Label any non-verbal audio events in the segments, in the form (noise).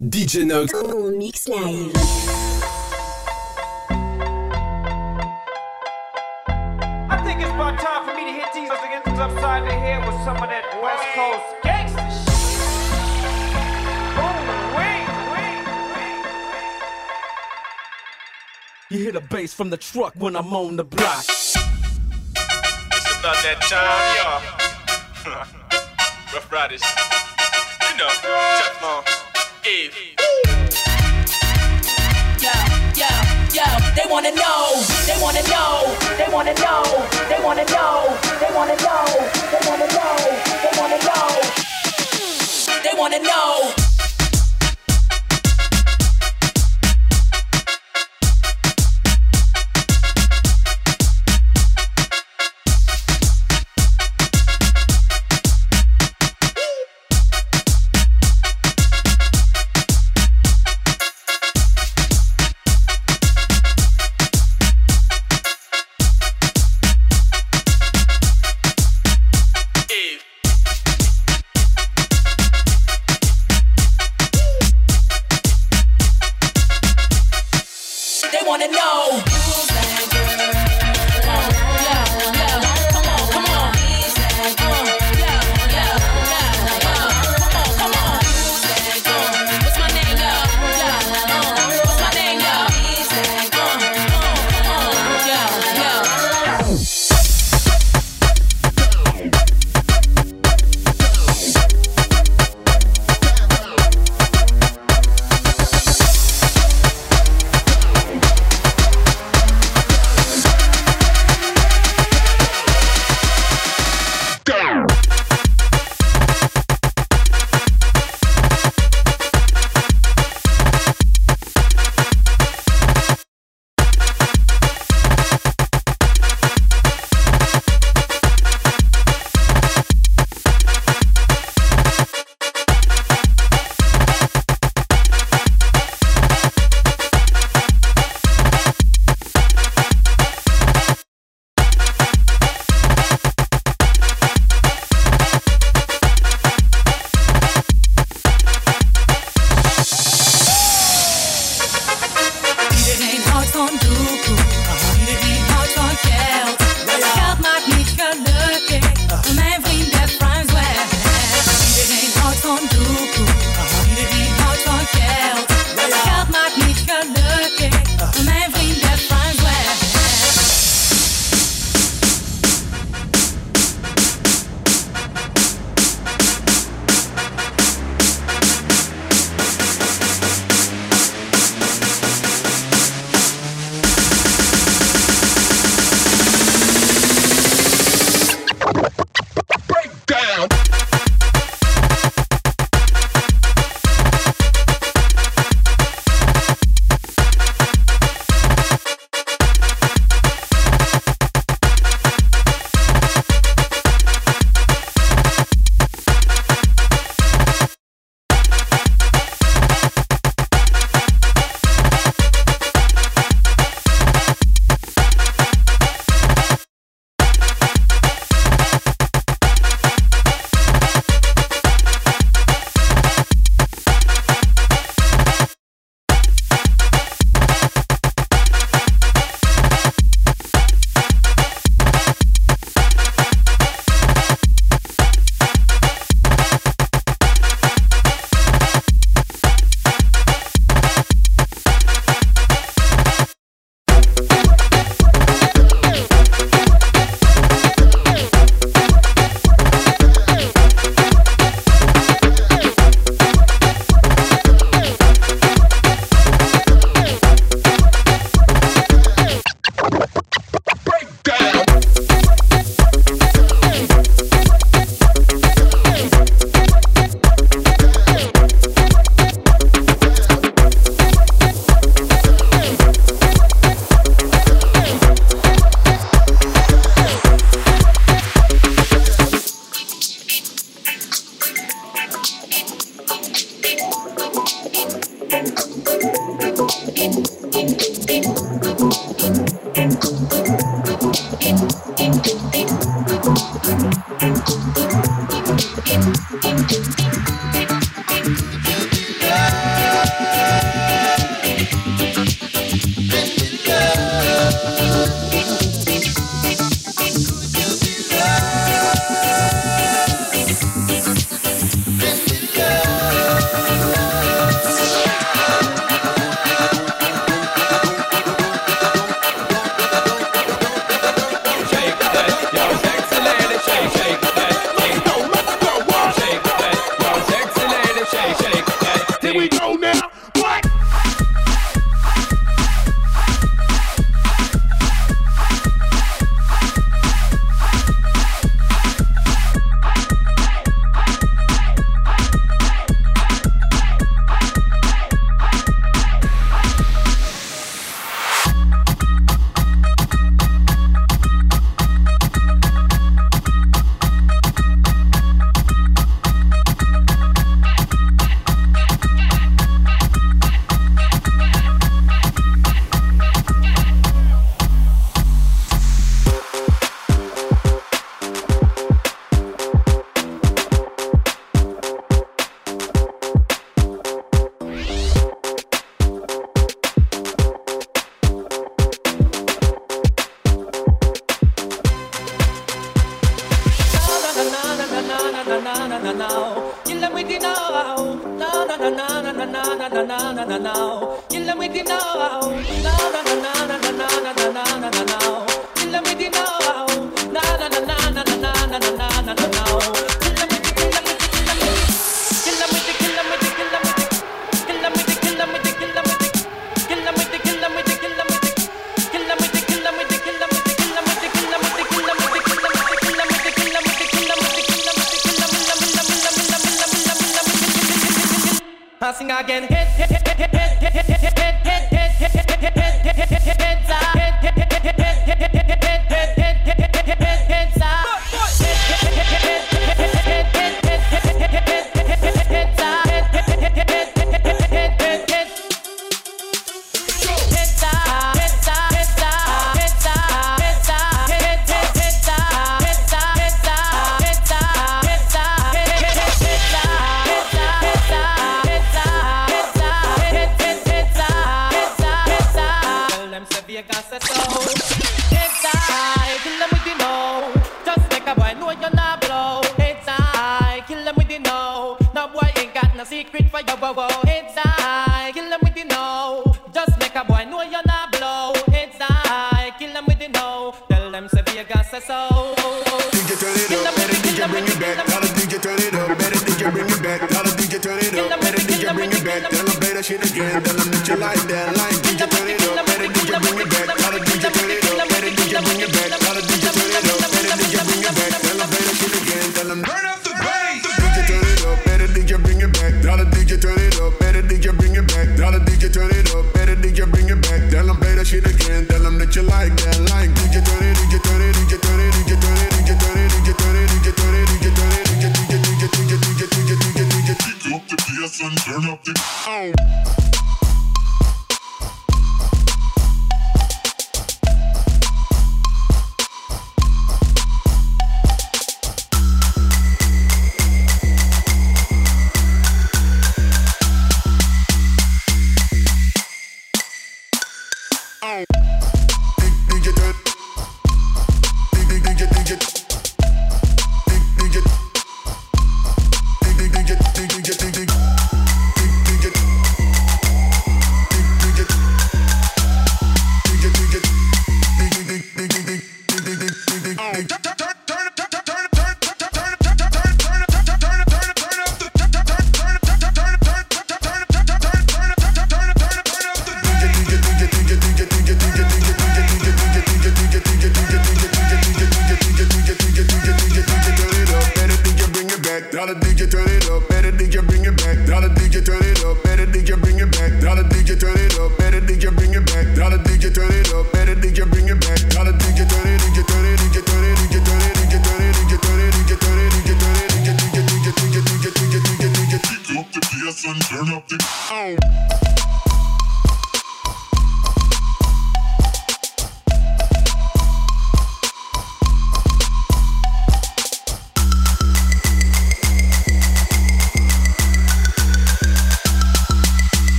DJ Nox. En mix live. I think it's about time for me to hit these against upside the head with some of that West Coast gangsta shit. Oh, Boom, wing, wing, wing, wing. You hear the bass from the truck when I'm on the block. It's about that time, y'all. (laughs) Ruff Ryders. You know, Teflon, Eve. Yo, yo, yo, they wanna know, they wanna know, they wanna know, they wanna know, they wanna know, they wanna know, they wanna know, they wanna know. Eve.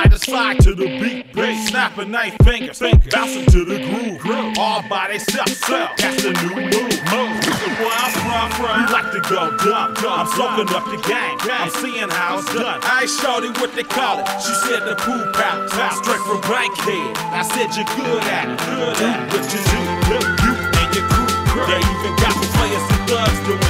side to side to the beat, bass, snapping knife fingers, fingers, bouncing to the groove, groove. all by themselves. Self. That's the new move. move. I'm from, we like to go dumb, dumb. I'm soaking up the game, I'm seeing how it's done. I ain't shouting what they call it. She said the poop out, straight from Bankhead. I said you're good at it, good at it. What you do, you and your crew. They even got players and thugs doing.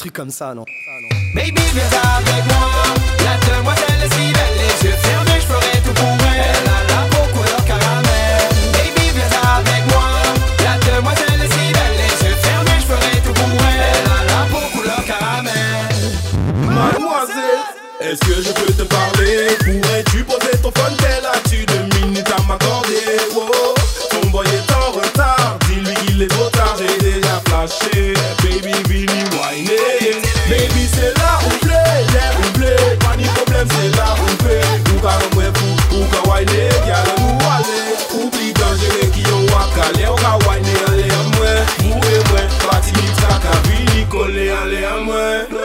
truc comme ça, non. somewhere.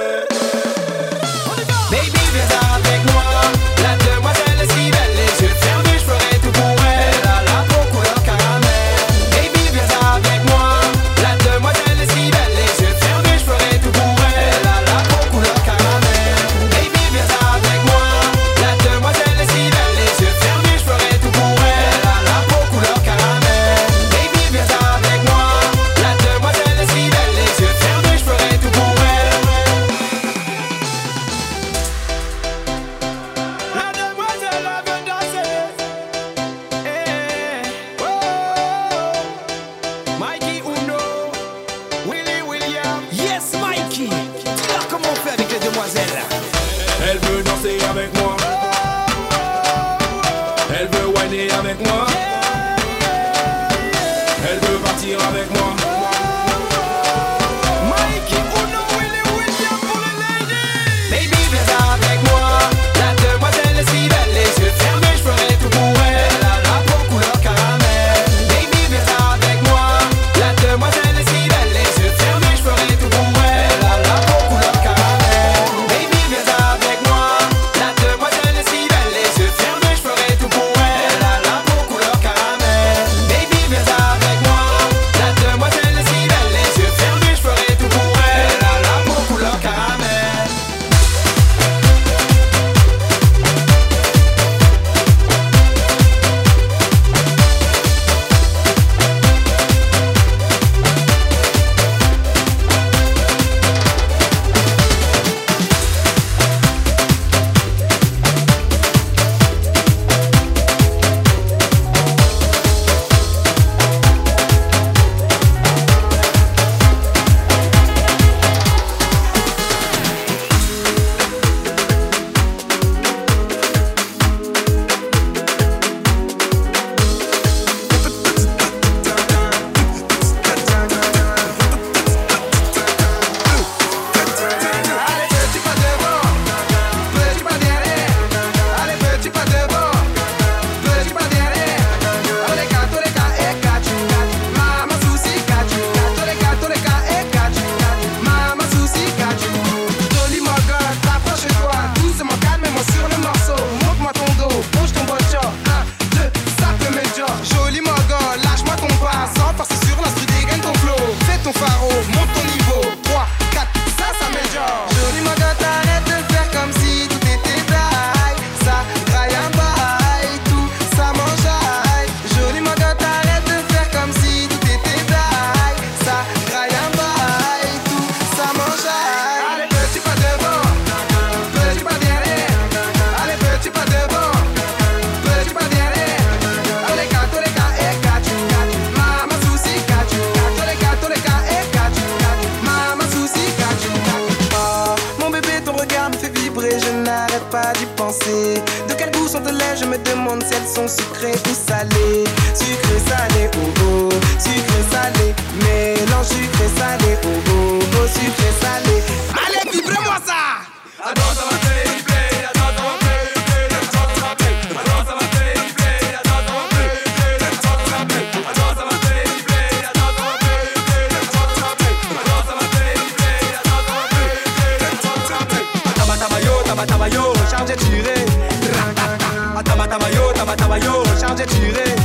chargé tiré.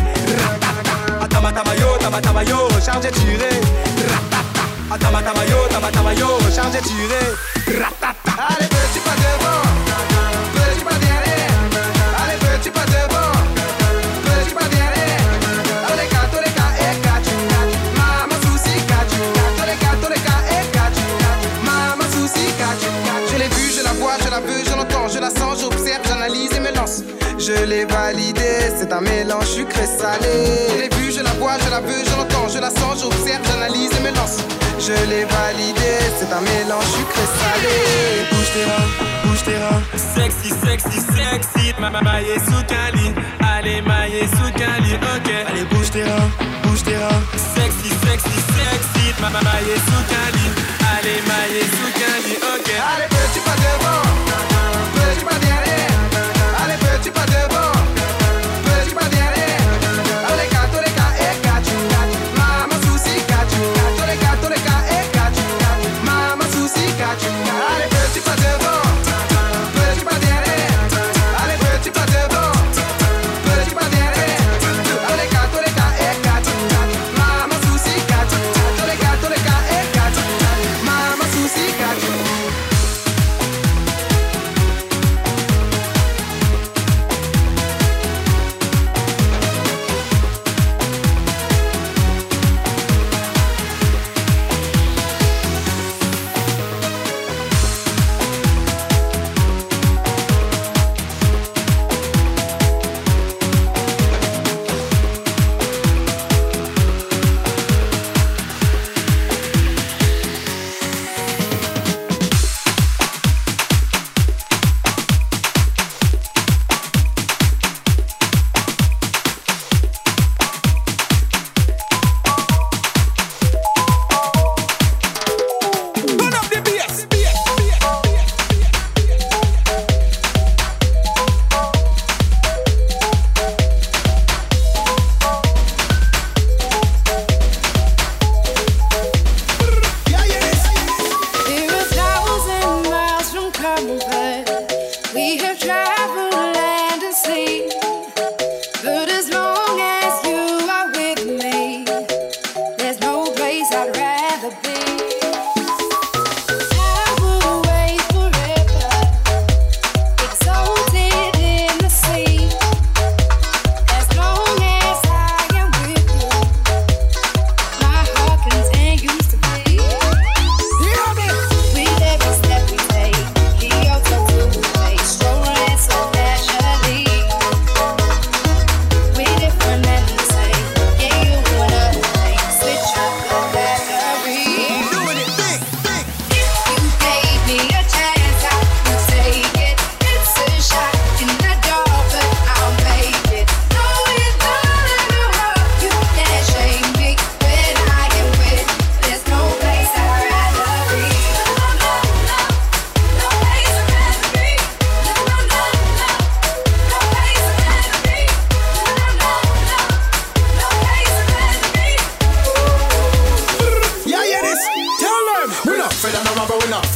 Atama tamayo, tama tamayo, chargé tiré. Atama tamayo, tama yo! chargé tiré. Ratata. Allez c'est un mélange sucré-salé. Je l'ai vu, je la vois, je la veux, je l'entends, je la sens, j'observe, j'analyse et me lance. Je l'ai validé, c'est un mélange sucré-salé. Bouge tes reins, bouge tes reins. Sexy, sexy, sexy. Ma ma maille sous Cali. Allez, maille sous Cali, ok. Allez, bouge tes reins, bouge tes reins. Sexy, sexy, sexy. Ma ma maille sous Cali. Allez, maille sous Cali, ok. Allez, petit pas devant,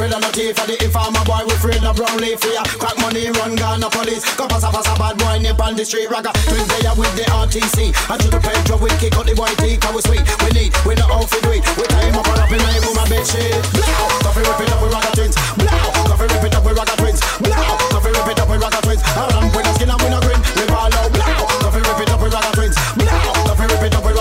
afraid of no thief. For the informer boy, we afraid of brown leaf. A crack money, run gun, no police. Go pass a pass a bad boy, nip on the street. Ragga, twins they are with the RTC. I do the Pedro, we kick out the white tee. Cause we sweet, we need, we know how to do it. We time up and up in the room, my bitch shit. Blow, coffee rip it up with ragga twins. Blow, coffee rip it up with ragga twins. Blow, coffee rip it up with ragga twins. Lamp with a skin and with a grin. We ball out. Blow, coffee rip it up with ragga twins. Blow, coffee rip it up with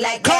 like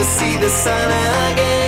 wanna see the sun again.